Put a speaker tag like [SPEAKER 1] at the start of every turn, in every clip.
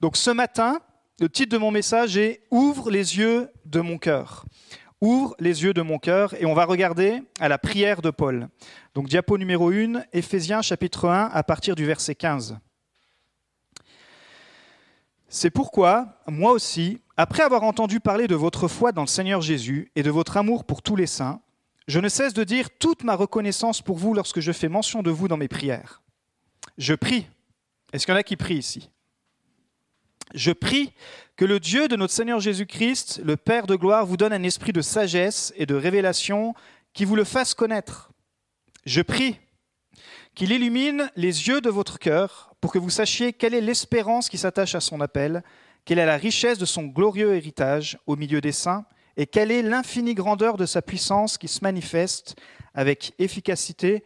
[SPEAKER 1] Donc ce matin, le titre de mon message est Ouvre les yeux de mon cœur. Ouvre les yeux de mon cœur et on va regarder à la prière de Paul. Donc diapo numéro 1, Éphésiens chapitre 1 à partir du verset 15. C'est pourquoi, moi aussi, après avoir entendu parler de votre foi dans le Seigneur Jésus et de votre amour pour tous les saints, je ne cesse de dire toute ma reconnaissance pour vous lorsque je fais mention de vous dans mes prières. Je prie. Est-ce qu'il y en a qui prient ici? Je prie que le Dieu de notre Seigneur Jésus-Christ, le Père de gloire, vous donne un esprit de sagesse et de révélation qui vous le fasse connaître. Je prie qu'il illumine les yeux de votre cœur pour que vous sachiez quelle est l'espérance qui s'attache à son appel quelle est la richesse de son glorieux héritage au milieu des saints, et quelle est l'infinie grandeur de sa puissance qui se manifeste avec efficacité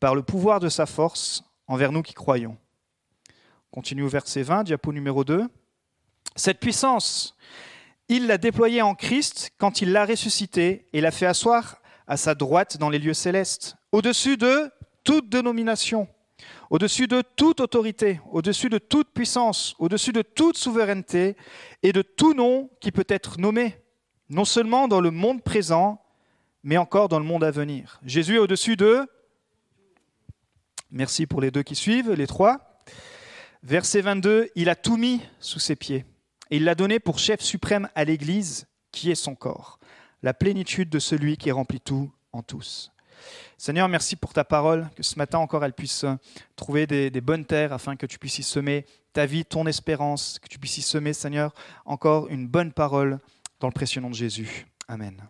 [SPEAKER 1] par le pouvoir de sa force envers nous qui croyons. Continue au verset 20, diapo numéro 2. Cette puissance, il l'a déployée en Christ quand il l'a ressuscité et l'a fait asseoir à sa droite dans les lieux célestes, au-dessus de toute dénomination au-dessus de toute autorité, au-dessus de toute puissance, au-dessus de toute souveraineté et de tout nom qui peut être nommé, non seulement dans le monde présent, mais encore dans le monde à venir. Jésus est au-dessus de... Merci pour les deux qui suivent, les trois. Verset 22, il a tout mis sous ses pieds et il l'a donné pour chef suprême à l'Église, qui est son corps, la plénitude de celui qui remplit tout en tous. Seigneur, merci pour ta parole, que ce matin encore elle puisse euh, trouver des, bonnes terres afin que tu puisses y semer ta vie, ton espérance, que tu puisses y semer, Seigneur, encore une bonne parole dans le précieux nom de Jésus. Amen.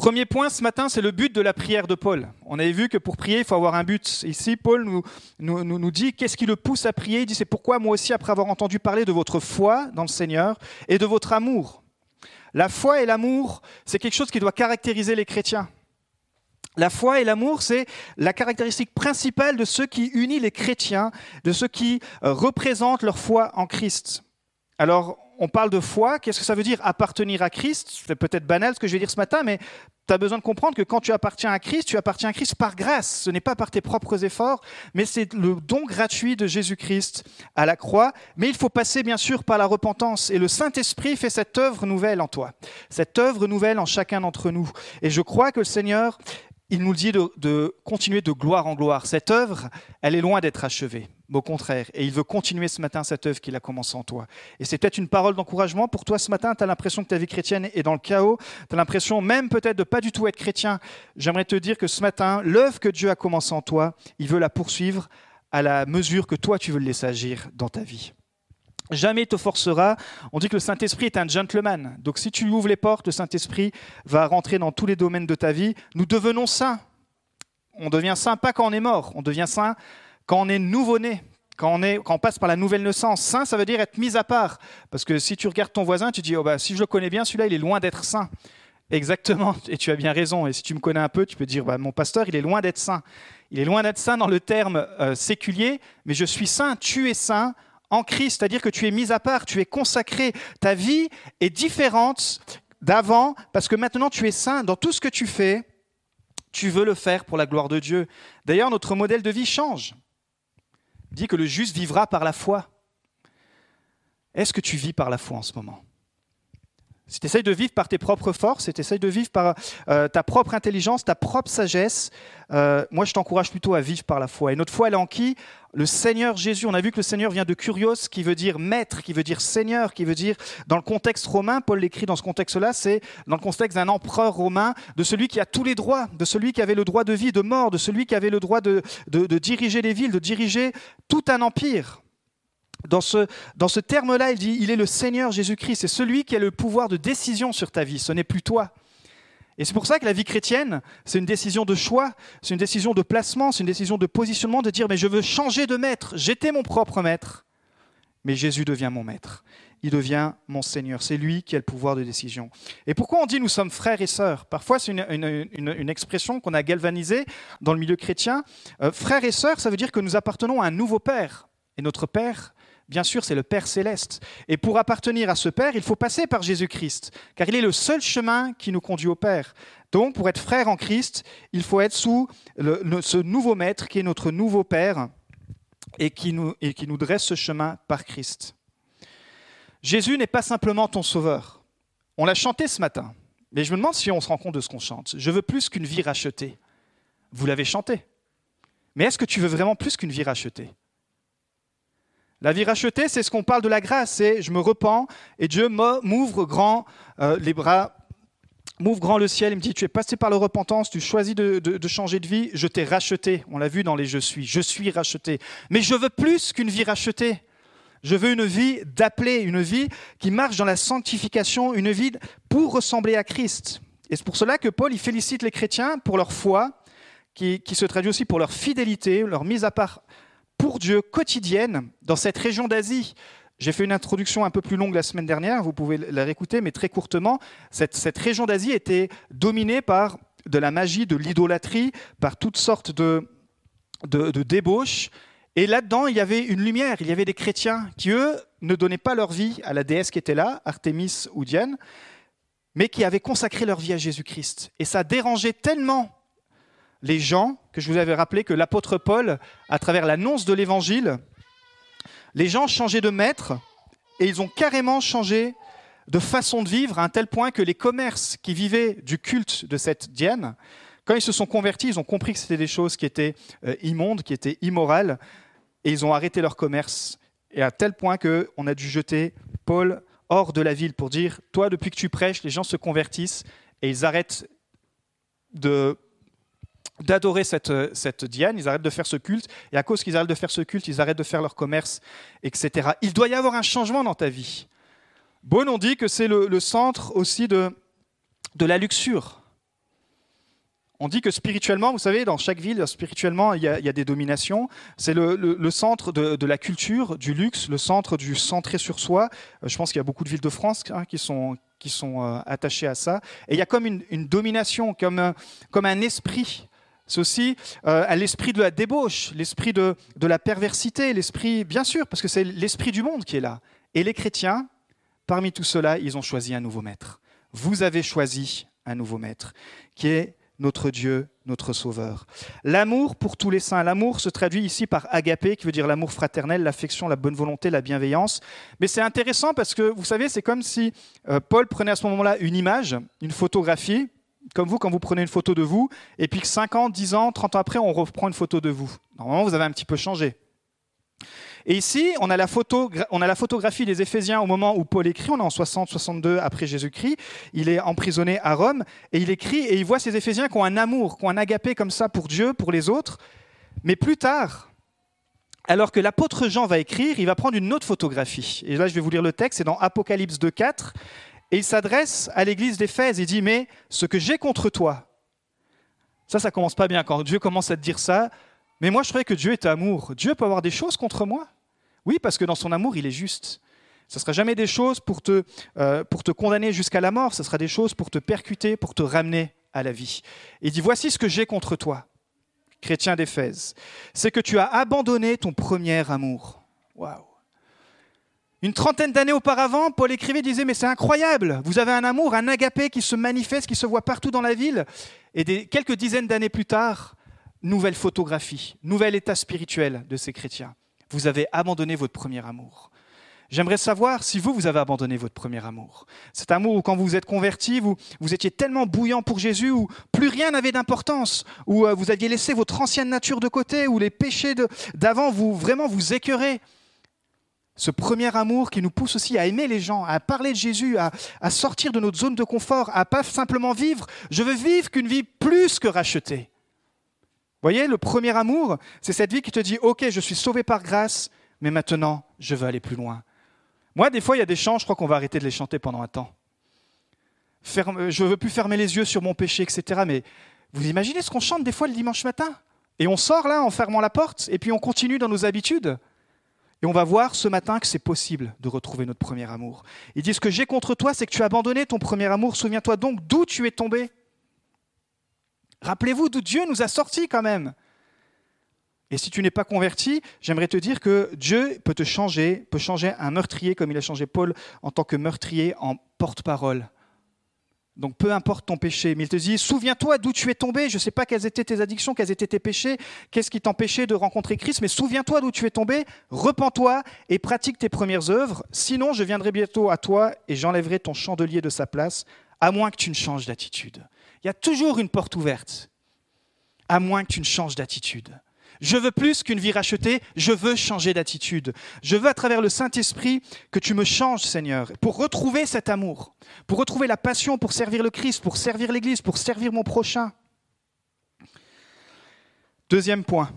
[SPEAKER 1] Premier point ce matin, c'est le but de la prière de Paul. On avait vu que pour prier, il faut avoir un but. Ici, Paul nous, nous, nous dit qu'est-ce qui le pousse à prier? Il dit c'est pourquoi moi aussi, après avoir entendu parler de votre foi dans le Seigneur et de votre amour. La foi et l'amour, c'est quelque chose qui doit caractériser les chrétiens. La foi et l'amour, c'est la caractéristique principale de ceux qui unissent les chrétiens, de ceux qui euh, représentent leur foi en Christ. Alors, on parle de foi, qu'est-ce que ça veut dire appartenir à Christ? C'est peut-être banal ce que je vais dire ce matin, mais tu as besoin de comprendre que quand tu appartiens à Christ, tu appartiens à Christ par grâce. Ce n'est pas par tes propres efforts, mais c'est le don gratuit de Jésus-Christ à la croix. Mais il faut passer bien sûr par la repentance. Et le Saint-Esprit fait cette œuvre nouvelle en toi, cette œuvre nouvelle en chacun d'entre nous. Et je crois que le Seigneur il nous dit de, continuer de gloire en gloire. Cette œuvre, elle est loin d'être achevée, au contraire. Et il veut continuer ce matin cette œuvre qu'il a commencé en toi. Et c'est peut-être une parole d'encouragement pour toi ce matin. Tu as l'impression que ta vie chrétienne est dans le chaos. Tu as l'impression même peut-être de pas du tout être chrétien. J'aimerais te dire que ce matin, l'œuvre que Dieu a commencé en toi, il veut la poursuivre à la mesure que toi, tu veux le laisser agir dans ta vie. Jamais te forcera. On dit que le Saint-Esprit est un gentleman. Donc si tu ouvres les portes, le Saint-Esprit va rentrer dans tous les domaines de ta vie. Nous devenons saints. On devient saint pas quand on est mort, on devient saint quand on est nouveau-né, quand on, est, passe par la nouvelle naissance. Saint, ça veut dire être mis à part. Parce que si tu regardes ton voisin, tu dis, oh bah, si je le connais bien, celui-là, il est loin d'être saint. Exactement, et tu as bien raison. Et si tu me connais un peu, tu peux dire, bah, mon pasteur, il est loin d'être saint. Il est loin d'être saint dans le terme euh, séculier, mais je suis saint, tu es saint en Christ, c'est-à-dire que tu es mis à part, tu es consacré, ta vie est différente d'avant parce que maintenant tu es saint dans tout ce que tu fais, tu veux le faire pour la gloire de Dieu. D'ailleurs, notre modèle de vie change. Dit que le juste vivra par la foi. Est-ce que tu vis par la foi en ce moment? Si tu essayes de vivre par tes propres forces, si tu essayes de vivre par euh, ta propre intelligence, ta propre sagesse, euh, moi je t'encourage plutôt à vivre par la foi. Et notre foi, elle est en qui? Le Seigneur Jésus. On a vu que le Seigneur vient de Curios, qui veut dire maître, qui veut dire Seigneur, qui veut dire, dans le contexte romain, Paul l'écrit dans ce contexte-là, c'est dans le contexte d'un empereur romain, de celui qui a tous les droits, de celui qui avait le droit de vie, de mort, de celui qui avait le droit de, diriger les villes, de diriger tout un empire. Dans ce, dans ce terme-là, il dit, il est le Seigneur Jésus-Christ, c'est celui qui a le pouvoir de décision sur ta vie, ce n'est plus toi. Et c'est pour ça que la vie chrétienne, c'est une décision de choix, c'est une décision de placement, c'est une décision de positionnement, de dire, mais je veux changer de maître, j'étais mon propre maître, mais Jésus devient mon maître, il devient mon Seigneur, c'est lui qui a le pouvoir de décision. Et pourquoi on dit nous sommes frères et sœurs? Parfois c'est une, expression qu'on a galvanisée dans le milieu chrétien. Euh, frères et sœurs, ça veut dire que nous appartenons à un nouveau Père. Et notre Père, Bien sûr, c'est le Père céleste. Et pour appartenir à ce Père, il faut passer par Jésus-Christ, car il est le seul chemin qui nous conduit au Père. Donc, pour être frère en Christ, il faut être sous ce nouveau Maître qui est notre nouveau Père et qui, nous, et qui nous dresse ce chemin par Christ. Jésus n'est pas simplement ton sauveur. On l'a chanté ce matin, mais je me demande si on se rend compte de ce qu'on chante. Je veux plus qu'une vie rachetée. Vous l'avez chanté. Mais est-ce que tu veux vraiment plus qu'une vie rachetée? La vie rachetée, c'est ce qu'on parle de la grâce, c'est je me repens et Dieu m'ouvre grand euh, les bras, m'ouvre grand le ciel, il me dit tu es passé par la repentance, tu choisis de, changer de vie, je t'ai racheté. On l'a vu dans les je suis, je suis racheté. Mais je veux plus qu'une vie rachetée. Je veux une vie d'appelé, une vie qui marche dans la sanctification, une vie pour ressembler à Christ. Et c'est pour cela que Paul il félicite les chrétiens pour leur foi, qui, se traduit aussi pour leur fidélité, leur mise à part pour Dieu quotidienne dans cette région d'Asie. J'ai fait une introduction un peu plus longue la semaine dernière, vous pouvez la réécouter, mais très courtement. Cette, cette région d'Asie était dominée par de la magie, de l'idolâtrie, par toutes sortes de, de, de débauches. Et là-dedans, il y avait une lumière, il y avait des chrétiens qui, eux, ne donnaient pas leur vie à la déesse qui était là, Artémis ou Diane, mais qui avaient consacré leur vie à Jésus-Christ. Et ça dérangeait tellement les gens, que je vous avais rappelé que l'apôtre Paul, à travers l'annonce de l'évangile, les gens changeaient de maître et ils ont carrément changé de façon de vivre à un tel point que les commerces qui vivaient du culte de cette Diane, quand ils se sont convertis, ils ont compris que c'était des choses qui étaient euh, immondes, qui étaient immorales, et ils ont arrêté leur commerce. Et à tel point qu'on a dû jeter Paul hors de la ville pour dire, toi, depuis que tu prêches, les gens se convertissent et ils arrêtent de d'adorer cette, cette Diane, ils arrêtent de faire ce culte, et à cause qu'ils arrêtent de faire ce culte, ils arrêtent de faire leur commerce, etc. Il doit y avoir un changement dans ta vie. Bon, on dit que c'est le, centre aussi de, de la luxure. On dit que spirituellement, vous savez, dans chaque ville, spirituellement, il y a, des dominations. C'est le, centre de, la culture, du luxe, le centre du centré sur soi. Euh, je pense qu'il y a beaucoup de villes de France hein, qui sont, qui sont euh, attachées à ça. Et il y a comme une, domination, comme comme un esprit aussi euh, à l'esprit de la débauche, l'esprit de, de la perversité, l'esprit, bien sûr, parce que c'est l'esprit du monde qui est là. Et les chrétiens, parmi tout cela, ils ont choisi un nouveau maître. Vous avez choisi un nouveau maître, qui est notre Dieu, notre Sauveur. L'amour pour tous les saints. L'amour se traduit ici par agapé, qui veut dire l'amour fraternel, l'affection, la bonne volonté, la bienveillance. Mais c'est intéressant parce que, vous savez, c'est comme si euh, Paul prenait à ce moment-là une image, une photographie, comme vous, quand vous prenez une photo de vous, et puis que 5 ans, 10 ans, 30 ans après, on reprend une photo de vous. Normalement, vous avez un petit peu changé. Et ici, on a la, photo, on a la photographie des Éphésiens au moment où Paul écrit, on est en 60-62 après Jésus-Christ, il est emprisonné à Rome, et il écrit, et il voit ces Éphésiens qui ont un amour, qui ont un agapé comme ça pour Dieu, pour les autres. Mais plus tard, alors que l'apôtre Jean va écrire, il va prendre une autre photographie. Et là, je vais vous lire le texte, c'est dans Apocalypse 2.4. Et il s'adresse à l'église d'Éphèse. Il dit Mais ce que j'ai contre toi, ça, ça commence pas bien quand Dieu commence à te dire ça. Mais moi, je croyais que Dieu est amour. Dieu peut avoir des choses contre moi? Oui, parce que dans son amour, il est juste. Ce ne sera jamais des choses pour te, euh, pour te condamner jusqu'à la mort, ce sera des choses pour te percuter, pour te ramener à la vie. il dit, voici ce que j'ai contre toi, chrétien d'Éphèse, c'est que tu as abandonné ton premier amour. Waouh une trentaine d'années auparavant, Paul écrivait, disait, mais c'est incroyable, vous avez un amour, un agapé qui se manifeste, qui se voit partout dans la ville. Et quelques dizaines d'années plus tard, nouvelle photographie, nouvel état spirituel de ces chrétiens. Vous avez abandonné votre premier amour. J'aimerais savoir si vous, vous avez abandonné votre premier amour. Cet amour où quand vous vous êtes converti, vous, vous étiez tellement bouillant pour Jésus, où plus rien n'avait d'importance, où euh, vous aviez laissé votre ancienne nature de côté, où les péchés d'avant vous vraiment vous écœuraient ce premier amour qui nous pousse aussi à aimer les gens, à parler de Jésus, à, sortir de notre zone de confort, à pas simplement vivre. Je veux vivre qu'une vie plus que rachetée. Voyez, le premier amour, c'est cette vie qui te dit, OK, je suis sauvé par grâce, mais maintenant, je veux aller plus loin. Moi, des fois, il y a des chants, je crois qu'on va arrêter de les chanter pendant un temps. Ferme, je veux plus fermer les yeux sur mon péché, etc. Mais vous imaginez ce qu'on chante des fois le dimanche matin? Et on sort là en fermant la porte, et puis on continue dans nos habitudes? Et on va voir ce matin que c'est possible de retrouver notre premier amour. Il dit, ce que j'ai contre toi, c'est que tu as abandonné ton premier amour. Souviens-toi donc d'où tu es tombé. Rappelez-vous d'où Dieu nous a sortis quand même. Et si tu n'es pas converti, j'aimerais te dire que Dieu peut te changer, peut changer un meurtrier comme il a changé Paul en tant que meurtrier en porte-parole Donc peu importe ton péché, mais il te dit, souviens-toi d'où tu es tombé, je ne sais pas quelles étaient tes addictions, quels étaient tes péchés, qu'est-ce qui t'empêchait de rencontrer Christ, mais souviens-toi d'où tu es tombé, repens-toi et pratique tes premières œuvres, sinon je viendrai bientôt à toi et j'enlèverai ton chandelier de sa place, à moins que tu ne changes d'attitude. Il y a toujours une porte ouverte, à moins que tu ne changes d'attitude. Je veux plus qu'une vie rachetée, je veux changer d'attitude. Je veux à travers le Saint-Esprit que tu me changes, Seigneur, pour retrouver cet amour, pour retrouver la passion pour servir le Christ, pour servir l'Église, pour servir mon prochain. Deuxième point,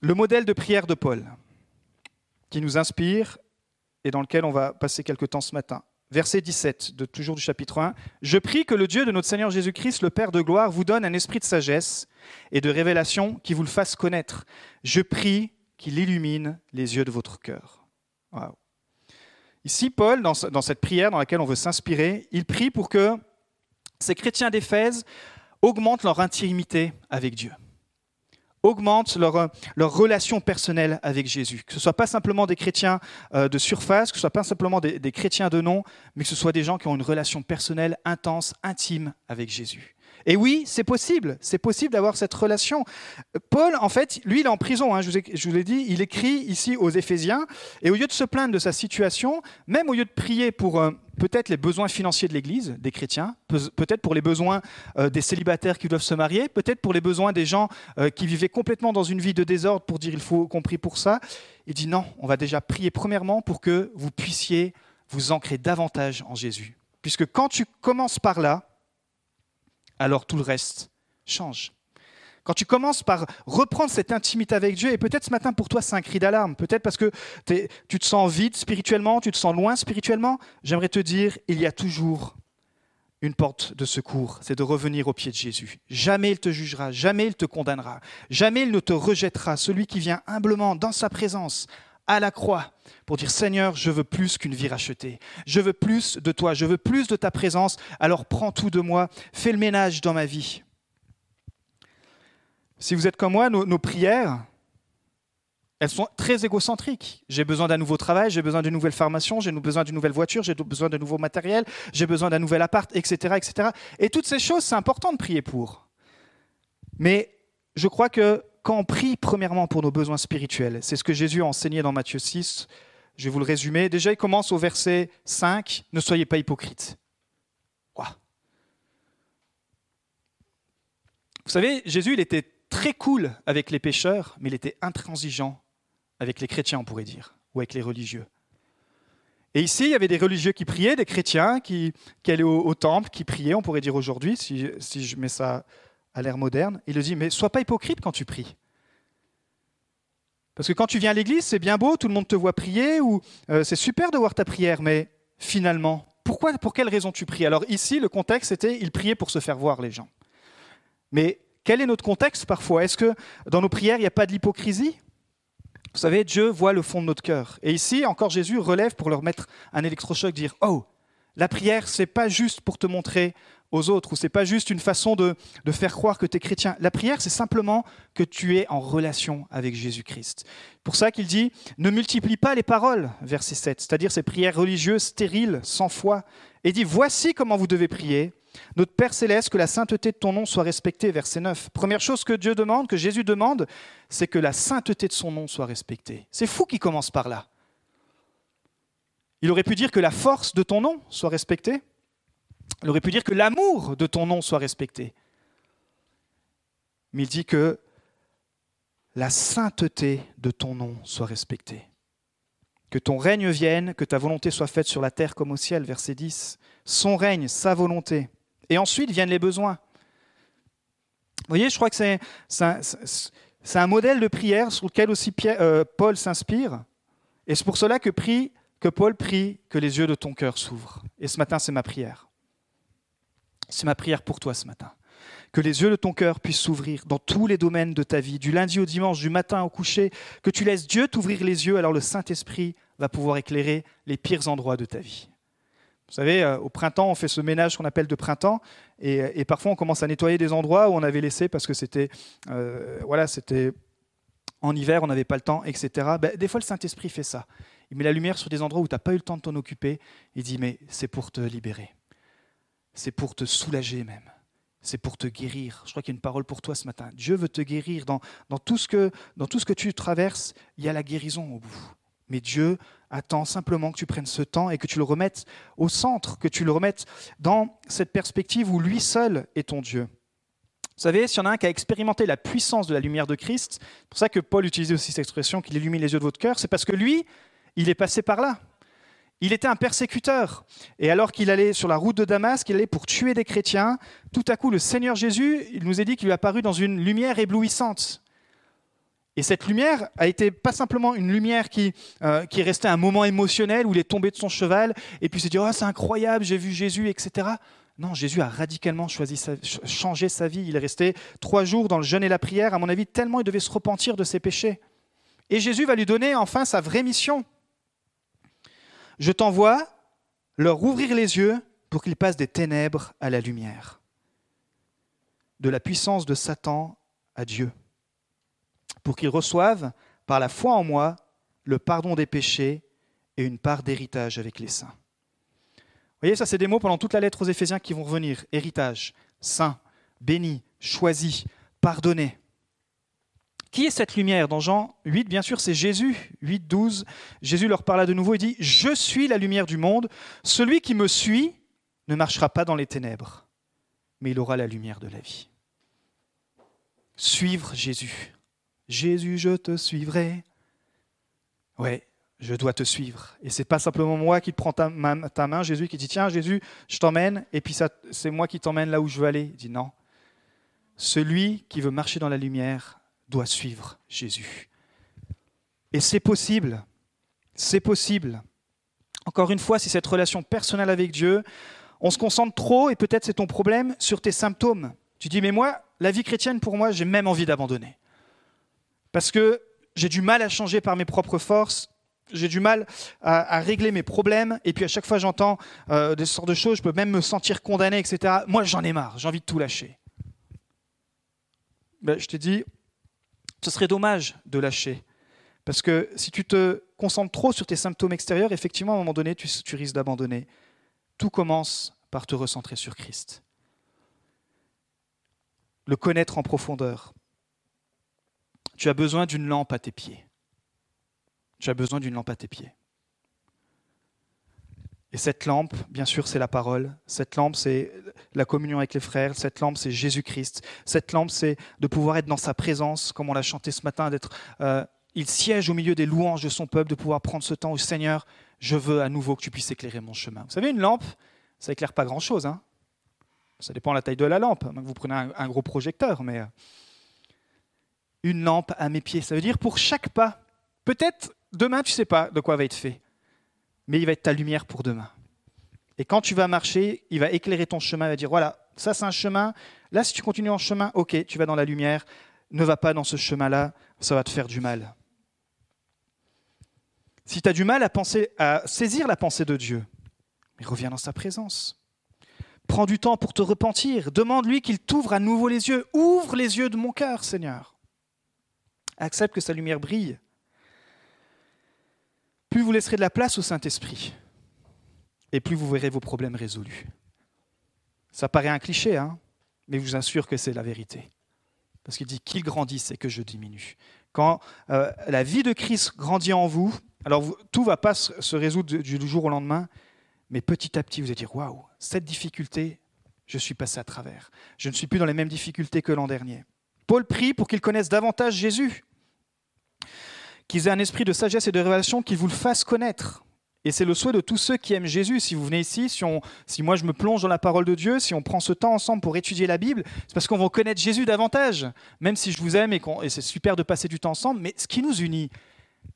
[SPEAKER 1] le modèle de prière de Paul, qui nous inspire et dans lequel on va passer quelques temps ce matin. Verset 17 de toujours du chapitre 1. Je prie que le Dieu de notre Seigneur Jésus-Christ, le Père de gloire, vous donne un esprit de sagesse et de révélation qui vous le fasse connaître. Je prie qu'il illumine les yeux de votre cœur. Ici, Paul, dans, dans cette prière dans laquelle on veut s'inspirer, il prie pour que ces chrétiens d'Éphèse augmentent leur intimité avec Dieu augmentent leur, leur relation personnelle avec Jésus. Que ce ne soit pas simplement des chrétiens euh, de surface, que ce soit pas simplement des, des chrétiens de nom, mais que ce soit des gens qui ont une relation personnelle intense, intime avec Jésus. Et oui, c'est possible, c'est possible d'avoir cette relation. Paul, en fait, lui, il est en prison, hein, je vous l'ai dit, il écrit ici aux Éphésiens, et au lieu de se plaindre de sa situation, même au lieu de prier pour euh, peut-être les besoins financiers de l'Église, des chrétiens, peut-être pour les besoins euh, des célibataires qui doivent se marier, peut-être pour les besoins des gens euh, qui vivaient complètement dans une vie de désordre pour dire il faut qu'on prie pour ça, il dit non, on va déjà prier premièrement pour que vous puissiez vous ancrer davantage en Jésus. Puisque quand tu commences par là, alors tout le reste change. Quand tu commences par reprendre cette intimité avec Dieu, et peut-être ce matin pour toi c'est un cri d'alarme, peut-être parce que tu te sens vide spirituellement, tu te sens loin spirituellement, j'aimerais te dire, il y a toujours une porte de secours, c'est de revenir au pied de Jésus. Jamais il te jugera, jamais il te condamnera, jamais il ne te rejettera. Celui qui vient humblement dans sa présence, à la croix, pour dire Seigneur, je veux plus qu'une vie rachetée. Je veux plus de toi, je veux plus de ta présence. Alors prends tout de moi, fais le ménage dans ma vie. Si vous êtes comme moi, nos, prières, elles sont très égocentriques. J'ai besoin d'un nouveau travail, j'ai besoin d'une nouvelle formation, j'ai besoin d'une nouvelle voiture, j'ai besoin de nouveau matériel, j'ai besoin d'un nouvel appart, etc., etc. Et toutes ces choses, c'est important de prier pour. Mais je crois que quand on prie premièrement pour nos besoins spirituels, c'est ce que Jésus a enseigné dans Matthieu 6, je vais vous le résumer. Déjà, il commence au verset 5, ne soyez pas hypocrites. Vous savez, Jésus, il était très cool avec les pécheurs, mais il était intransigeant avec les chrétiens, on pourrait dire, ou avec les religieux. Et ici, il y avait des religieux qui priaient, des chrétiens qui, allaient au, temple, qui priaient, on pourrait dire aujourd'hui, si je mets ça à l'ère moderne. Il le dit, mais sois pas hypocrite quand tu pries. Parce que quand tu viens à l'église, c'est bien beau, tout le monde te voit prier, ou euh, c'est super de voir ta prière, mais finalement, pourquoi, pour quelle raison tu pries? Alors ici, le contexte c'était, il priait pour se faire voir les gens. Mais quel est notre contexte parfois? Est-ce que dans nos prières, il n'y a pas de l'hypocrisie? Vous savez, Dieu voit le fond de notre cœur. Et ici, encore Jésus relève pour leur mettre un électrochoc, dire, oh, la prière, c'est pas juste pour te montrer aux autres, ou c'est pas juste une façon de, faire croire que tu es chrétien. La prière, c'est simplement que tu es en relation avec Jésus-Christ. Pour ça qu'il dit, ne multiplie pas les paroles, verset 7, c'est-à-dire ces prières religieuses stériles, sans foi, et dit, voici comment vous devez prier. Notre Père céleste, que la sainteté de ton nom soit respectée, verset 9. Première chose que Dieu demande, que Jésus demande, c'est que la sainteté de son nom soit respectée. C'est fou qu'il commence par là. Il aurait pu dire que la force de ton nom soit respectée. Il aurait pu dire que l'amour de ton nom soit respecté. Mais il dit que la sainteté de ton nom soit respectée. Que ton règne vienne, que ta volonté soit faite sur la terre comme au ciel, verset 10. Son règne, sa volonté. Et ensuite viennent les besoins. Vous voyez, je crois que c'est un, modèle de prière sur lequel aussi euh, Paul s'inspire. Et c'est pour cela que, prie, que Paul prie que les yeux de ton cœur s'ouvrent. Et ce matin, c'est ma prière. C'est ma prière pour toi ce matin. Que les yeux de ton cœur puissent s'ouvrir dans tous les domaines de ta vie, du lundi au dimanche, du matin au coucher, que tu laisses Dieu t'ouvrir les yeux, alors le Saint-Esprit va pouvoir éclairer les pires endroits de ta vie. Vous savez, euh, au printemps, on fait ce ménage qu'on appelle de printemps, et, parfois on commence à nettoyer des endroits où on avait laissé parce que c'était, euh, voilà, c'était en hiver, on n'avait pas le temps, etc. Ben, des fois, le Saint-Esprit fait ça. Il met la lumière sur des endroits où tu n'as pas eu le temps de t'en occuper. Il dit, mais c'est pour te libérer. C'est pour te soulager même. C'est pour te guérir. Je crois qu'il y a une parole pour toi ce matin. Dieu veut te guérir. Dans, dans, tout ce que, dans tout ce que tu traverses, il y a la guérison au bout. Mais Dieu attend simplement que tu prennes ce temps et que tu le remettes au centre, que tu le remettes dans cette perspective où lui seul est ton Dieu. Vous savez, s'il y en a un qui a expérimenté la puissance de la lumière de Christ, c'est pour ça que Paul utilisait aussi cette expression qu'il illumine les yeux de votre cœur, c'est parce que lui, il est passé par là. Il était un persécuteur. Et alors qu'il allait sur la route de Damas, qu'il allait pour tuer des chrétiens, tout à coup, le Seigneur Jésus, il nous a dit qu'il lui est apparu dans une lumière éblouissante. Et cette lumière a été pas simplement une lumière qui, euh, qui est restée un moment émotionnel où il est tombé de son cheval et puis s'est dit oh, c'est incroyable, j'ai vu Jésus, etc. Non, Jésus a radicalement choisi changé sa vie. Il est resté trois jours dans le jeûne et la prière, à mon avis, tellement il devait se repentir de ses péchés. Et Jésus va lui donner enfin sa vraie mission. Je t'envoie leur ouvrir les yeux pour qu'ils passent des ténèbres à la lumière, de la puissance de Satan à Dieu, pour qu'ils reçoivent, par la foi en moi, le pardon des péchés et une part d'héritage avec les saints voyez, ça c'est des mots pendant toute la lettre aux Éphésiens qui vont revenir. Héritage, saint, béni, choisi, pardonné. Qui est cette lumière Dans Jean 8, bien sûr, c'est Jésus. 8, 12, Jésus leur parla de nouveau et dit, Je suis la lumière du monde. Celui qui me suit ne marchera pas dans les ténèbres, mais il aura la lumière de la vie. Suivre Jésus. Jésus, je te suivrai. Ouais, je dois te suivre. Et c'est pas simplement moi qui te prends ta main, Jésus qui dit tiens Jésus, je t'emmène, et puis c'est moi qui t'emmène là où je veux aller. Il dit non. Celui qui veut marcher dans la lumière doit suivre Jésus. Et c'est possible. C'est possible. Encore une fois, si cette relation personnelle avec Dieu, on se concentre trop, et peut-être c'est ton problème, sur tes symptômes. Tu dis, mais moi, la vie chrétienne, pour moi, j'ai même envie d'abandonner. Parce que j'ai du mal à changer par mes propres forces, j'ai du mal à, régler mes problèmes, et puis à chaque fois j'entends euh, des sortes de choses, je peux même me sentir condamné, etc. Moi j'en ai marre, j'ai envie de tout lâcher. Ben, je t'ai dit, ce serait dommage de lâcher. Parce que si tu te concentres trop sur tes symptômes extérieurs, effectivement, à un moment donné, tu, risques d'abandonner. Tout commence par te recentrer sur Christ. Le connaître en profondeur. Tu as besoin d'une lampe à tes pieds tu as besoin d'une lampe à tes pieds. Et cette lampe, bien sûr, c'est la parole. Cette lampe, c'est la communion avec les frères. Cette lampe, c'est Jésus-Christ. Cette lampe, c'est de pouvoir être dans sa présence, comme on l'a chanté ce matin, d'être. Euh, il siège au milieu des louanges de son peuple, de pouvoir prendre ce temps au Seigneur. Je veux à nouveau que tu puisses éclairer mon chemin. Vous savez, une lampe, ça éclaire pas grand-chose. Hein ça dépend de la taille de la lampe. Vous prenez un, un gros projecteur, mais euh, une lampe à mes pieds. Ça veut dire pour chaque pas. Peut-être Demain, tu sais pas de quoi va être fait, mais il va être ta lumière pour demain. Et quand tu vas marcher, il va éclairer ton chemin, il va dire, voilà, ça c'est un chemin, là si tu continues en chemin, ok, tu vas dans la lumière, ne va pas dans ce chemin-là, ça va te faire du mal. Si tu as du mal à, penser, à saisir la pensée de Dieu, mais reviens dans sa présence. Prends du temps pour te repentir. Demande-lui qu'il t'ouvre à nouveau les yeux. Ouvre les yeux de mon cœur, Seigneur. Accepte que sa lumière brille plus vous laisserez de la place au Saint-Esprit, et plus vous verrez vos problèmes résolus. Ça paraît un cliché, hein mais je vous assure que c'est la vérité. Parce qu'il dit qu'il grandisse et que je diminue. Quand euh, la vie de Christ grandit en vous, alors tout ne va pas se résoudre du jour au lendemain, mais petit à petit, vous allez dire Waouh, cette difficulté, je suis passé à travers. Je ne suis plus dans les mêmes difficultés que l'an dernier. Paul prie pour qu'il connaisse davantage Jésus qu'ils aient un esprit de sagesse et de révélation qui vous le fasse connaître. Et c'est le souhait de tous ceux qui aiment Jésus. Si vous venez ici, si, on, si moi je me plonge dans la parole de Dieu, si on prend ce temps ensemble pour étudier la Bible, c'est parce qu'on va connaître Jésus davantage. Même si je vous aime et, c'est super de passer du temps ensemble, mais ce qui nous unit,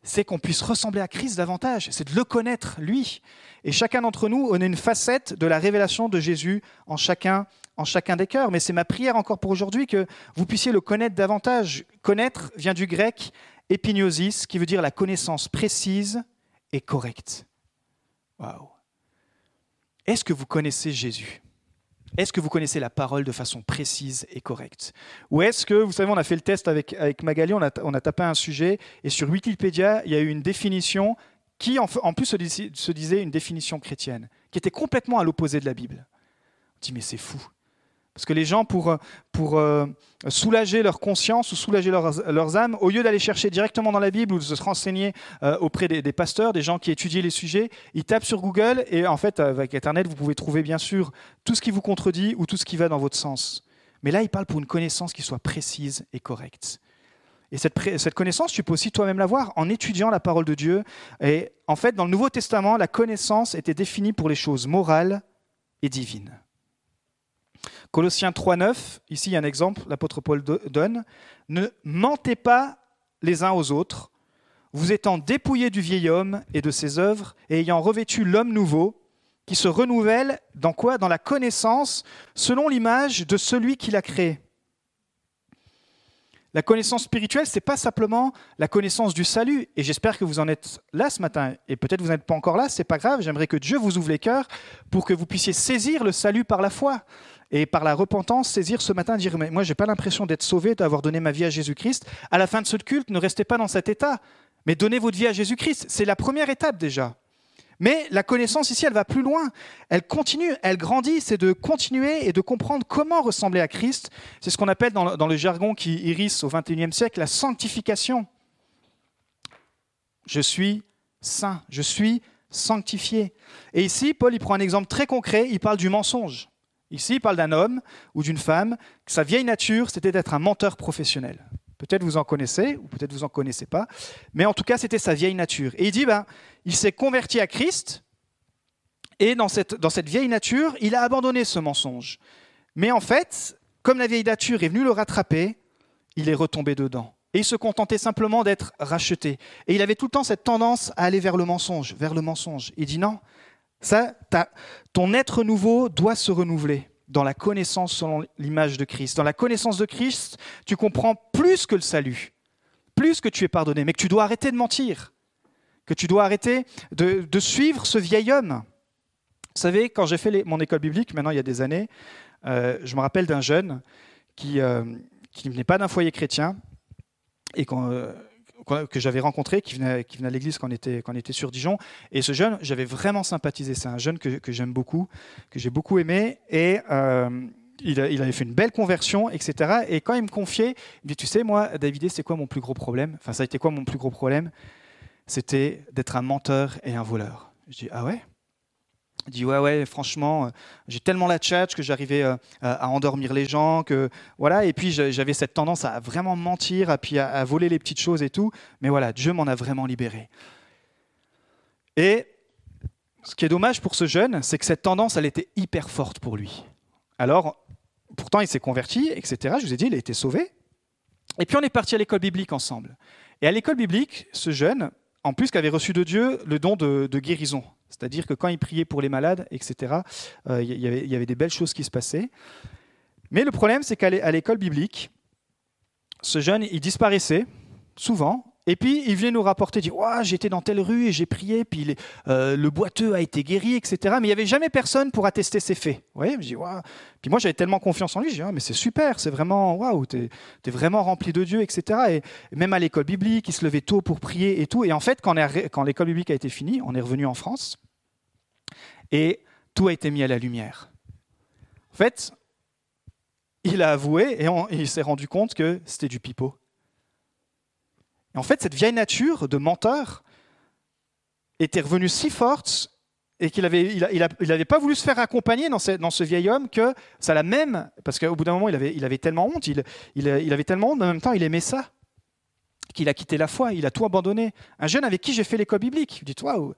[SPEAKER 1] c'est qu'on puisse ressembler à Christ davantage, c'est de le connaître, lui. Et chacun d'entre nous, on a une facette de la révélation de Jésus en chacun, en chacun des cœurs. Mais c'est ma prière encore pour aujourd'hui que vous puissiez le connaître davantage. Connaître vient du grec épignosis, qui veut dire la connaissance précise et correcte. Waouh. Est-ce que vous connaissez Jésus? Est-ce que vous connaissez la parole de façon précise et correcte? Ou est-ce que, vous savez, on a fait le test avec, avec Magali, on a, on a tapé un sujet, et sur Wikipédia, il y a eu une définition qui, en, en plus, se disait une définition chrétienne, qui était complètement à l'opposé de la Bible. On dit mais c'est fou. Parce que les gens, pour, pour euh, soulager leur conscience ou soulager leurs, âmes, au lieu d'aller chercher directement dans la Bible ou de se renseigner euh, auprès des, des, pasteurs, des gens qui étudient les sujets, ils tapent sur Google et en fait, avec Internet, vous pouvez trouver bien sûr tout ce qui vous contredit ou tout ce qui va dans votre sens. Mais là, il parle pour une connaissance qui soit précise et correcte. Et cette, cette, connaissance, tu peux aussi toi-même l'avoir en étudiant la parole de Dieu. Et en fait, dans le Nouveau Testament, la connaissance était définie pour les choses morales et divines. Colossiens 3.9, ici il y a un exemple, l'apôtre Paul donne, ne mentez pas les uns aux autres, vous étant dépouillés du vieil homme et de ses œuvres, et ayant revêtu l'homme nouveau, qui se renouvelle dans quoi? Dans la connaissance, selon l'image de celui qui l'a créé. La connaissance spirituelle, ce n'est pas simplement la connaissance du salut. Et j'espère que vous en êtes là ce matin. Et peut-être vous n'êtes pas encore là, c'est pas grave. J'aimerais que Dieu vous ouvre les cœurs pour que vous puissiez saisir le salut par la foi et par la repentance saisir ce matin, dire mais moi j'ai pas l'impression d'être sauvé, d'avoir donné ma vie à Jésus-Christ. À la fin de ce culte, ne restez pas dans cet état, mais donnez votre vie à Jésus-Christ. C'est la première étape déjà. Mais la connaissance ici, elle va plus loin. Elle continue, elle grandit. C'est de continuer et de comprendre comment ressembler à Christ. C'est ce qu'on appelle dans, le jargon qui iris au XXIe siècle la sanctification. Je suis saint, je suis sanctifié. Et ici, Paul, il prend un exemple très concret. Il parle du mensonge. Ici, il parle d'un homme ou d'une femme, que sa vieille nature, c'était d'être un menteur professionnel. Peut-être vous en connaissez, ou peut-être vous en connaissez pas, mais en tout cas, c'était sa vieille nature. Et il dit, ben, il s'est converti à Christ, et dans cette, dans cette vieille nature, il a abandonné ce mensonge. Mais en fait, comme la vieille nature est venue le rattraper, il est retombé dedans. Et il se contentait simplement d'être racheté. Et il avait tout le temps cette tendance à aller vers le mensonge, vers le mensonge. Il dit non, ça, ton être nouveau doit se renouveler dans la connaissance selon l'image de Christ. Dans la connaissance de Christ, tu comprends plus que le salut, plus que tu es pardonné, mais que tu dois arrêter de mentir, que tu dois arrêter de, suivre ce vieil homme. Vous savez, quand j'ai fait mon école biblique, maintenant il y a des années, euh, je me rappelle d'un jeune qui, euh, qui ne venait pas d'un foyer chrétien et quand, euh, que j'avais rencontré, qui venait, qui venait à l'église quand, on était, sur Dijon. Et ce jeune, j'avais vraiment sympathisé. C'est un jeune que, j'aime beaucoup, que j'ai beaucoup aimé. Et euh, il, il, avait fait une belle conversion, etc. Et quand il me confiait, il me dit, tu sais, moi, David, c'est quoi mon plus gros problème? Enfin, ça a été quoi mon plus gros problème? C'était d'être un menteur et un voleur. Je dis, ah ouais? Dit ouais ouais franchement euh, j'ai tellement la tchatch que j'arrivais euh, à endormir les gens que voilà. Et puis j'avais cette tendance à vraiment mentir à puis à, voler les petites choses et tout. Mais voilà Dieu m'en a vraiment libéré. Et ce qui est dommage pour ce jeune c'est que cette tendance elle était hyper forte pour lui. Alors pourtant il s'est converti etc je vous ai dit il a été sauvé. Et puis on est parti à l'école biblique ensemble. Et à l'école biblique ce jeune en plus qu'avait reçu de Dieu le don de guérison c'est-à-dire que quand il priait pour les malades, etc., euh, il y, avait, des belles choses qui se passaient. Mais le problème, c'est qu'à l'école biblique, ce jeune, il disparaissait souvent, et puis il venait nous rapporter, dire oh, j'étais dans telle rue et j'ai prié, puis euh, le boiteux a été guéri, etc. Mais il n'y avait jamais personne pour attester ses faits. Je dis, Puis moi j'avais tellement confiance en lui, je dis ah, mais c'est super, c'est vraiment waouh, t'es es vraiment rempli de Dieu, etc. Et même à l'école biblique, il se levait tôt pour prier et tout. Et en fait, quand l'école biblique a été finie, on est revenu en France et tout a été mis à la lumière. En fait, il a avoué et, il s'est rendu compte que c'était du pipeau. Et en fait, cette vieille nature de menteur était revenue si forte et qu'il n'avait il, pas voulu se faire accompagner dans ce, vieil homme que ça l'a même, parce qu'au bout d'un moment, il avait, tellement honte, il, avait tellement honte, en même temps, il aimait ça, qu'il a quitté la foi, il a tout abandonné. Un jeune avec qui j'ai fait l'école biblique, dites waouh,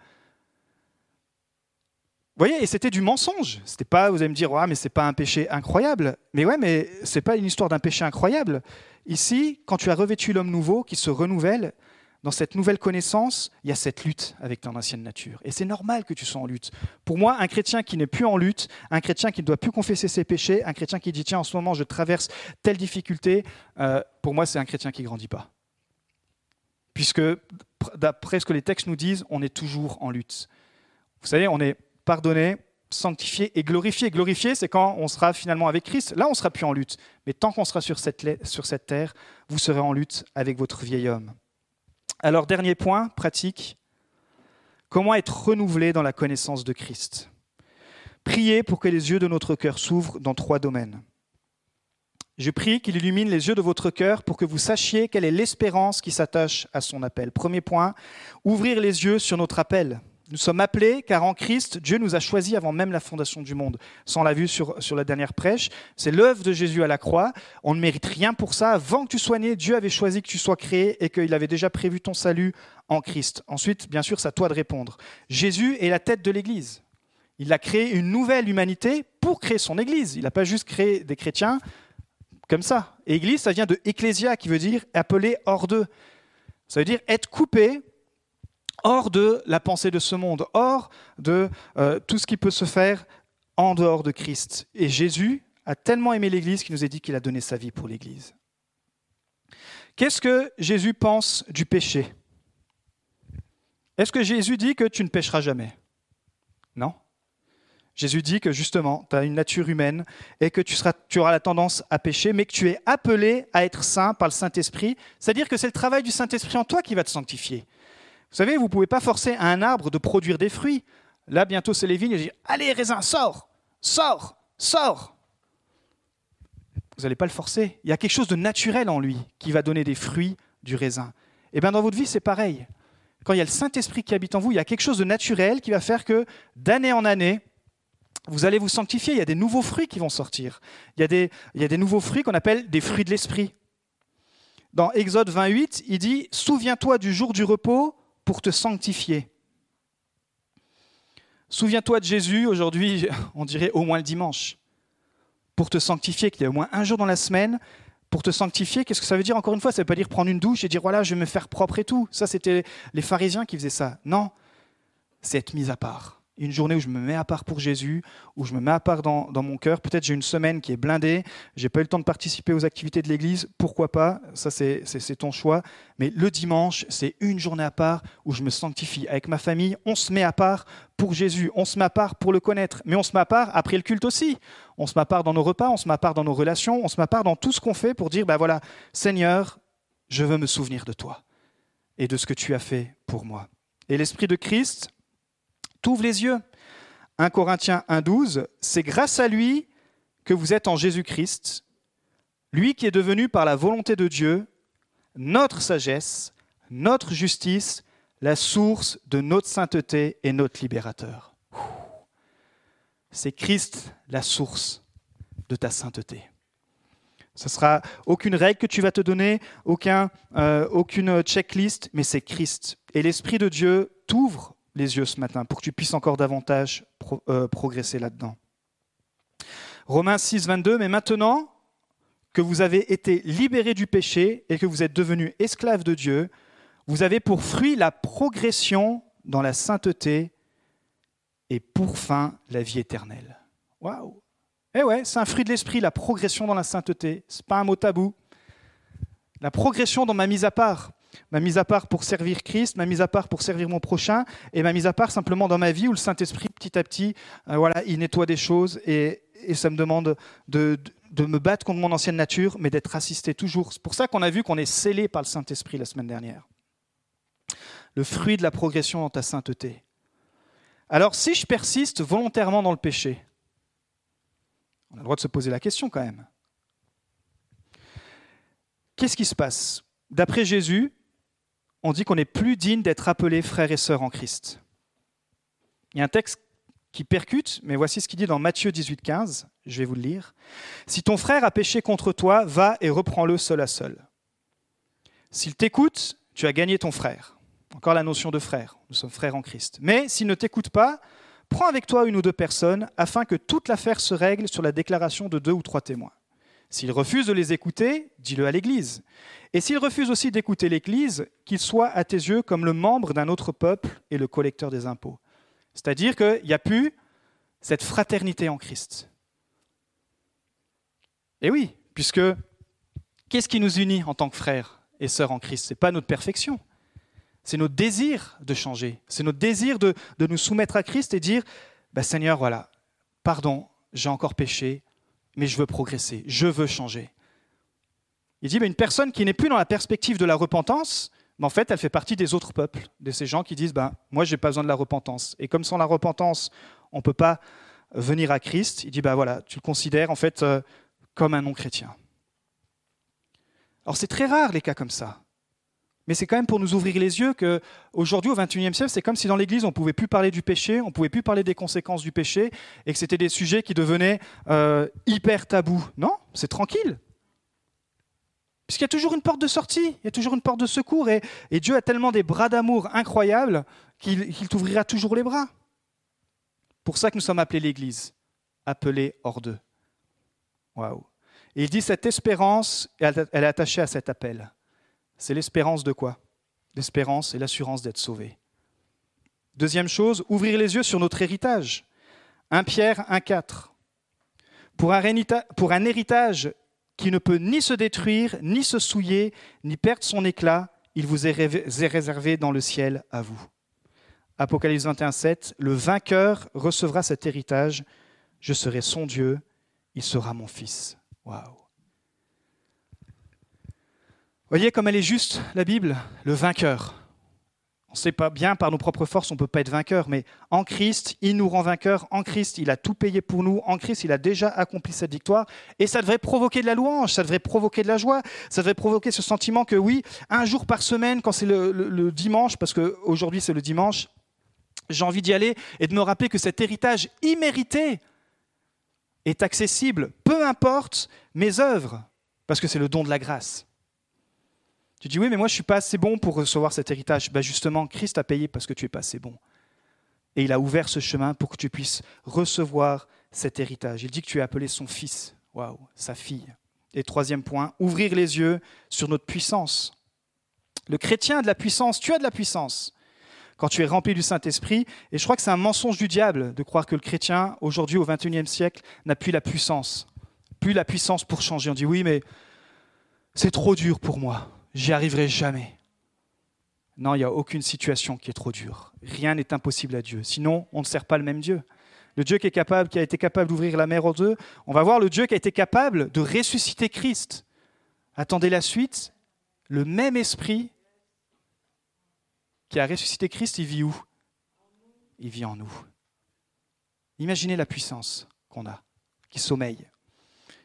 [SPEAKER 1] vous voyez, et c'était du mensonge. C'était pas, vous allez me dire, ouais, mais c'est pas un péché incroyable. Mais ouais, mais c'est pas une histoire d'un péché incroyable. Ici, quand tu as revêtu l'homme nouveau qui se renouvelle, dans cette nouvelle connaissance, il y a cette lutte avec ton ancienne nature. Et c'est normal que tu sois en lutte. Pour moi, un chrétien qui n'est plus en lutte, un chrétien qui ne doit plus confesser ses péchés, un chrétien qui dit, tiens, en ce moment, je traverse telle difficulté, euh, pour moi, c'est un chrétien qui ne grandit pas. Puisque, d'après ce que les textes nous disent, on est toujours en lutte. Vous savez, on est pardonné, sanctifié et glorifié. Glorifié, c'est quand on sera finalement avec Christ. Là, on sera plus en lutte. Mais tant qu'on sera sur cette, sur cette terre, vous serez en lutte avec votre vieil homme. Alors, dernier point, pratique. Comment être renouvelé dans la connaissance de Christ? Priez pour que les yeux de notre cœur s'ouvrent dans trois domaines. Je prie qu'il illumine les yeux de votre cœur pour que vous sachiez quelle est l'espérance qui s'attache à son appel. Premier point, ouvrir les yeux sur notre appel. Nous sommes appelés car en Christ, Dieu nous a choisis avant même la fondation du monde. On l'a vu sur, sur la dernière prêche. C'est l'œuvre de Jésus à la croix. On ne mérite rien pour ça. Avant que tu sois né, Dieu avait choisi que tu sois créé et qu'il avait déjà prévu ton salut en Christ. Ensuite, bien sûr, c'est à toi de répondre. Jésus est la tête de l'Église. Il a créé une nouvelle humanité pour créer son Église. Il n'a pas juste créé des chrétiens comme ça. Église, ça vient de ecclésia, qui veut dire appelé hors d'eux. Ça veut dire être coupé hors de la pensée de ce monde, hors de euh, tout ce qui peut se faire en dehors de Christ. Et Jésus a tellement aimé l'Église qu'il nous a dit qu'il a donné sa vie pour l'Église. Qu'est-ce que Jésus pense du péché? Est-ce que Jésus dit que tu ne pécheras jamais? Non. Jésus dit que justement, tu as une nature humaine et que tu, auras la tendance à pécher, mais que tu es appelé à être saint par le Saint-Esprit. C'est-à-dire que c'est le travail du Saint-Esprit en toi qui va te sanctifier. Vous savez, vous ne pouvez pas forcer un arbre de produire des fruits. Là, bientôt, c'est les vignes. Et Allez, raisin, sors, sors, sors. Vous n'allez pas le forcer. Il y a quelque chose de naturel en lui qui va donner des fruits du raisin. Et eh bien dans votre vie, c'est pareil. Quand il y a le Saint-Esprit qui habite en vous, il y a quelque chose de naturel qui va faire que d'année en année, vous allez vous sanctifier. Il y a des nouveaux fruits qui vont sortir. Il y a des nouveaux fruits qu'on appelle des fruits de l'Esprit. Dans Exode 28, il dit Souviens-toi du jour du repos pour te sanctifier. Souviens-toi de Jésus, aujourd'hui, on dirait au moins le dimanche, pour te sanctifier, qu'il y ait au moins un jour dans la semaine, pour te sanctifier, qu'est-ce que ça veut dire encore une fois? Ça ne veut pas dire prendre une douche et dire voilà, je vais me faire propre et tout. Ça, c'était les pharisiens qui faisaient ça. Non, c'est être mis à part une journée où je me mets à part pour Jésus, où je me mets à part dans, mon cœur. Peut-être j'ai une semaine qui est blindée, j'ai pas eu le temps de participer aux activités de l'Église, pourquoi pas? Ça, c'est ton choix. Mais le dimanche, c'est une journée à part où je me sanctifie. Avec ma famille, on se met à part pour Jésus, on se met à part pour le connaître, mais on se met à part après le culte aussi. On se met à part dans nos repas, on se met à part dans nos relations, on se met à part dans tout ce qu'on fait pour dire, ben voilà, Seigneur, je veux me souvenir de toi et de ce que tu as fait pour moi. Et l'Esprit de Christ, t'ouvre les yeux. 1 Corinthiens 1.12, c'est grâce à lui que vous êtes en Jésus-Christ, lui qui est devenu par la volonté de Dieu notre sagesse, notre justice, la source de notre sainteté et notre libérateur. C'est Christ la source de ta sainteté. Ce sera aucune règle que tu vas te donner, aucun, euh, aucune checklist, mais c'est Christ. Et l'Esprit de Dieu t'ouvre les yeux ce matin pour que tu puisses encore davantage euh, progresser là-dedans. Romains 6, 22, mais maintenant que vous avez été libérés du péché et que vous êtes devenus esclaves de Dieu, vous avez pour fruit la progression dans la sainteté et pour fin la vie éternelle. Waouh Eh ouais, c'est un fruit de l'esprit, la progression dans la sainteté. C'est pas un mot tabou. La progression dans ma mise à part ma mise à part pour servir Christ, ma mise à part pour servir mon prochain, et ma mise à part simplement dans ma vie où le Saint-Esprit, petit à petit, euh, voilà, il nettoie des choses et, ça me demande de, me battre contre mon ancienne nature, mais d'être assisté toujours. C'est pour ça qu'on a vu qu'on est scellé par le Saint-Esprit la semaine dernière. Le fruit de la progression dans ta sainteté. Alors, si je persiste volontairement dans le péché, on a le droit de se poser la question quand même. Qu'est-ce qui se passe? D'après Jésus, on dit qu'on n'est plus digne d'être appelé frère et sœur en Christ. Il y a un texte qui percute, mais voici ce qu'il dit dans Matthieu 18, 15. Je vais vous le lire. Si ton frère a péché contre toi, va et reprends-le seul à seul. S'il t'écoute, tu as gagné ton frère. Encore la notion de frère. Nous sommes frères en Christ. Mais s'il ne t'écoute pas, prends avec toi une ou deux personnes afin que toute l'affaire se règle sur la déclaration de deux ou trois témoins. S'il refuse de les écouter, dis-le à l'Église. Et s'il refuse aussi d'écouter l'Église, qu'il soit à tes yeux comme le membre d'un autre peuple et le collecteur des impôts. C'est-à-dire qu'il n'y a plus cette fraternité en Christ. Et oui, puisque qu'est-ce qui nous unit en tant que frères et sœurs en Christ? Ce n'est pas notre perfection, c'est notre désir de changer, c'est notre désir de, nous soumettre à Christ et dire, bah, Seigneur, voilà, pardon, j'ai encore péché, mais je veux progresser, je veux changer. Il dit, mais une personne qui n'est plus dans la perspective de la repentance, mais en fait, elle fait partie des autres peuples, de ces gens qui disent, ben, moi, je n'ai pas besoin de la repentance. Et comme sans la repentance, on ne peut pas venir à Christ, il dit bah voilà, tu le considères en fait euh, comme un non-chrétien. Alors c'est très rare les cas comme ça. Mais c'est quand même pour nous ouvrir les yeux que aujourd'hui, au XXIe siècle, c'est comme si dans l'Église, on ne pouvait plus parler du péché, on ne pouvait plus parler des conséquences du péché, et que c'était des sujets qui devenaient euh, hyper tabous. Non, c'est tranquille. Puisqu'il y a toujours une porte de sortie, il y a toujours une porte de secours, et, Dieu a tellement des bras d'amour incroyables qu'il t'ouvrira toujours les bras. Pour ça que nous sommes appelés l'Église, appelés hors d'eux. Waouh. Et il dit cette espérance, elle est attachée à cet appel. C'est l'espérance de quoi? L'espérance et l'assurance d'être sauvé. Deuxième chose, ouvrir les yeux sur notre héritage. 1 Pierre 1,4. Pour pour un héritage qui ne peut ni se détruire, ni se souiller, ni perdre son éclat, il vous est réservé dans le ciel à vous. Apocalypse 21, 7. Le vainqueur recevra cet héritage. Je serai son Dieu, il sera mon fils. Waouh! Voyez comme elle est juste, la Bible, le vainqueur. On ne sait pas bien, par nos propres forces, on ne peut pas être vainqueur, mais en Christ, il nous rend vainqueurs. En Christ, il a tout payé pour nous. En Christ, il a déjà accompli cette victoire. Et ça devrait provoquer de la louange, ça devrait provoquer de la joie, ça devrait provoquer ce sentiment que oui, un jour par semaine, quand c'est le, dimanche, parce qu'aujourd'hui c'est le dimanche, j'ai envie d'y aller et de me rappeler que cet héritage immérité est accessible, peu importe mes œuvres, parce que c'est le don de la grâce. Tu dis oui, mais moi je suis pas assez bon pour recevoir cet héritage. Ben justement, Christ a payé parce que tu es pas assez bon. Et il a ouvert ce chemin pour que tu puisses recevoir cet héritage. Il dit que tu es appelé son fils, waouh, sa fille. Et troisième point, ouvrir les yeux sur notre puissance. Le chrétien a de la puissance, tu as de la puissance quand tu es rempli du Saint-Esprit. Et je crois que c'est un mensonge du diable de croire que le chrétien, aujourd'hui au XXIe siècle, n'a plus la puissance. Plus la puissance pour changer. On dit oui, mais c'est trop dur pour moi j'y arriverai jamais. Non, il n'y a aucune situation qui est trop dure. Rien n'est impossible à Dieu. Sinon, on ne sert pas le même Dieu. Le Dieu qui, est capable, qui a été capable d'ouvrir la mer aux deux, on va voir le Dieu qui a été capable de ressusciter Christ. Attendez la suite. Le même esprit qui a ressuscité Christ, il vit où? Il vit en nous. Imaginez la puissance qu'on a, qui sommeille.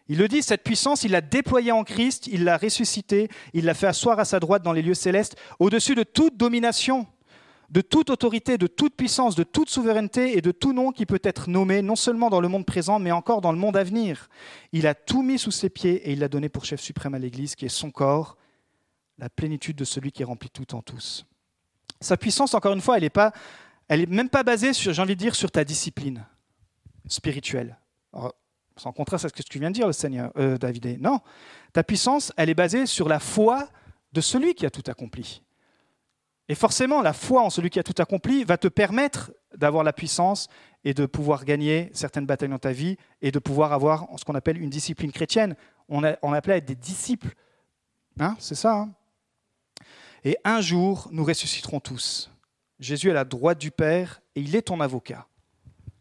[SPEAKER 1] Il le dit, cette puissance, il l'a déployée en Christ, il l'a ressuscité, il l'a fait asseoir à sa droite dans les lieux célestes, au-dessus de toute domination, de toute autorité, de toute puissance, de toute souveraineté et de tout nom qui peut être nommé, non seulement dans le monde présent, mais encore dans le monde à venir. Il a tout mis sous ses pieds et il l'a donné pour chef suprême à l'Église, qui est son corps, la plénitude de celui qui remplit tout en tous. Sa puissance, encore une fois, elle n'est pas, elle est même pas basée sur, j'ai envie de dire, sur ta discipline spirituelle. Sans contraste à ce que tu viens de dire, le Seigneur, euh, David. Non, ta puissance, elle est basée sur la foi de celui qui a tout accompli. Et forcément, la foi en celui qui a tout accompli va te permettre d'avoir la puissance et de pouvoir gagner certaines batailles dans ta vie et de pouvoir avoir ce qu'on appelle une discipline chrétienne. On appelait à être des disciples. Hein, c'est ça. Hein et un jour, nous ressusciterons tous. Jésus est à la droite du Père et il est ton avocat.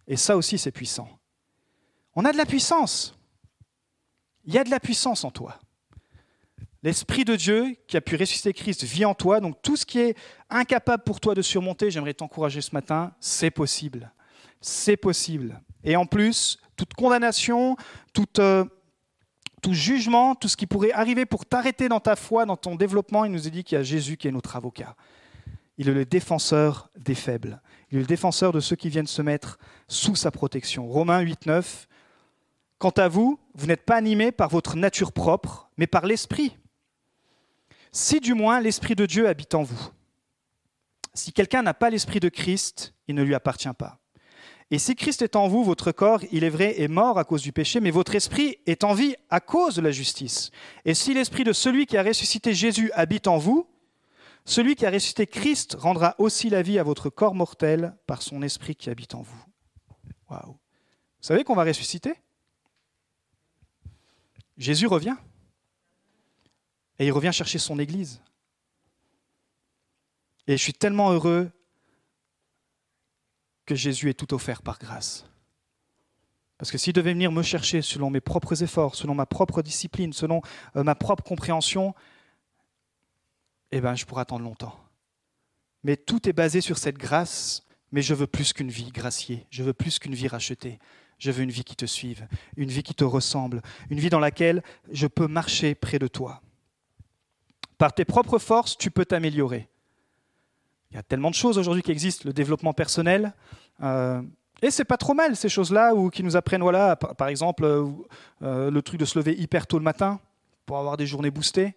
[SPEAKER 1] Et ça aussi, c'est puissant. On a de la puissance. Il y a de la puissance en toi. L'Esprit de Dieu qui a pu ressusciter Christ vit en toi. Donc tout ce qui est incapable pour toi de surmonter, j'aimerais t'encourager ce matin, c'est possible. C'est possible. Et en plus, toute condamnation, euh, tout jugement, tout ce qui pourrait arriver pour t'arrêter dans ta foi, dans ton développement, il nous a dit qu'il y a Jésus qui est notre avocat. Il est le défenseur des faibles. Il est le défenseur de ceux qui viennent se mettre sous sa protection. Romains 8, 9. Quant à vous, vous n'êtes pas animés par votre nature propre, mais par l'Esprit. Si du moins l'Esprit de Dieu habite en vous. Si quelqu'un n'a pas l'Esprit de Christ, il ne lui appartient pas. Et si Christ est en vous, votre corps, il est vrai, est mort à cause du péché, mais votre esprit est en vie à cause de la justice. Et si l'esprit de celui qui a ressuscité Jésus habite en vous, celui qui a ressuscité Christ rendra aussi la vie à votre corps mortel par son esprit qui habite en vous. Waouh. Vous savez qu'on va ressusciter? Jésus revient. Et il revient chercher son Église. Et je suis tellement heureux que Jésus ait tout offert par grâce. Parce que s'il devait venir me chercher selon mes propres efforts, selon ma propre discipline, selon euh, ma propre compréhension, eh bien, je pourrais attendre longtemps. Mais tout est basé sur cette grâce Mais je veux plus qu'une vie graciée, je veux plus qu'une vie rachetée. Je veux une vie qui te suive, une vie qui te ressemble, une vie dans laquelle je peux marcher près de toi. Par tes propres forces, tu peux t'améliorer. Il y a tellement de choses aujourd'hui qui existent, le développement personnel. Euh, et c'est pas trop mal ces choses-là, ou qui nous apprennent, voilà, par, exemple, euh, euh, le truc de se lever hyper tôt le matin pour avoir des journées boostées.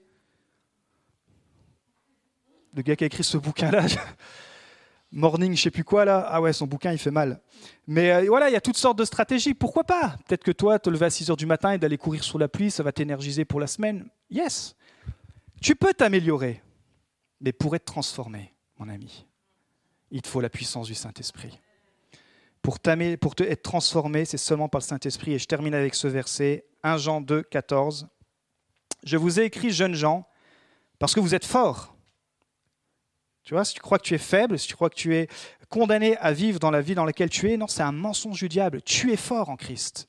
[SPEAKER 1] Le gars qui a écrit ce bouquin-là, Morning, je sais plus quoi là. Ah ouais, son bouquin il fait mal. Mais euh, voilà, il y a toutes sortes de stratégies. Pourquoi pas? Peut-être que toi, te lever à 6 heures du matin et d'aller courir sous la pluie, ça va t'énergiser pour la semaine. Yes. Tu peux t'améliorer. Mais pour être transformé, mon ami, il te faut la puissance du Saint-Esprit. Pour, pour te, être transformé, c'est seulement par le Saint-Esprit. Et je termine avec ce verset, 1 Jean 2, 14. Je vous ai écrit, jeunes gens, parce que vous êtes forts. Tu vois, si tu crois que tu es faible, si tu crois que tu es condamné à vivre dans la vie dans laquelle tu es, non, c'est un mensonge du diable. Tu es fort en Christ.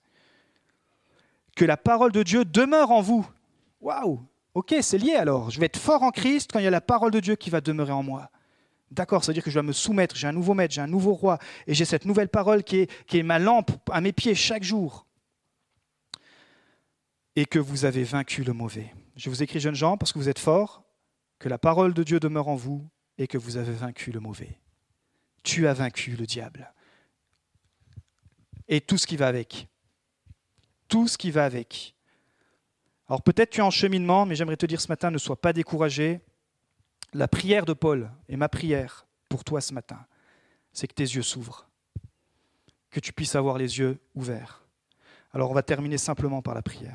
[SPEAKER 1] Que la parole de Dieu demeure en vous. Waouh Ok, c'est lié alors. Je vais être fort en Christ quand il y a la parole de Dieu qui va demeurer en moi. D'accord, ça veut dire que je dois me soumettre, j'ai un nouveau maître, j'ai un nouveau roi, et j'ai cette nouvelle parole qui est, qui est ma lampe à mes pieds chaque jour. Et que vous avez vaincu le mauvais. Je vous écris, jeunes gens, parce que vous êtes forts, que la parole de Dieu demeure en vous, et que vous avez vaincu le mauvais. Tu as vaincu le diable. Et tout ce qui va avec. Tout ce qui va avec. Alors peut-être tu es en cheminement, mais j'aimerais te dire ce matin, ne sois pas découragé. La prière de Paul et ma prière pour toi ce matin, c'est que tes yeux s'ouvrent, que tu puisses avoir les yeux ouverts. Alors on va terminer simplement par la prière.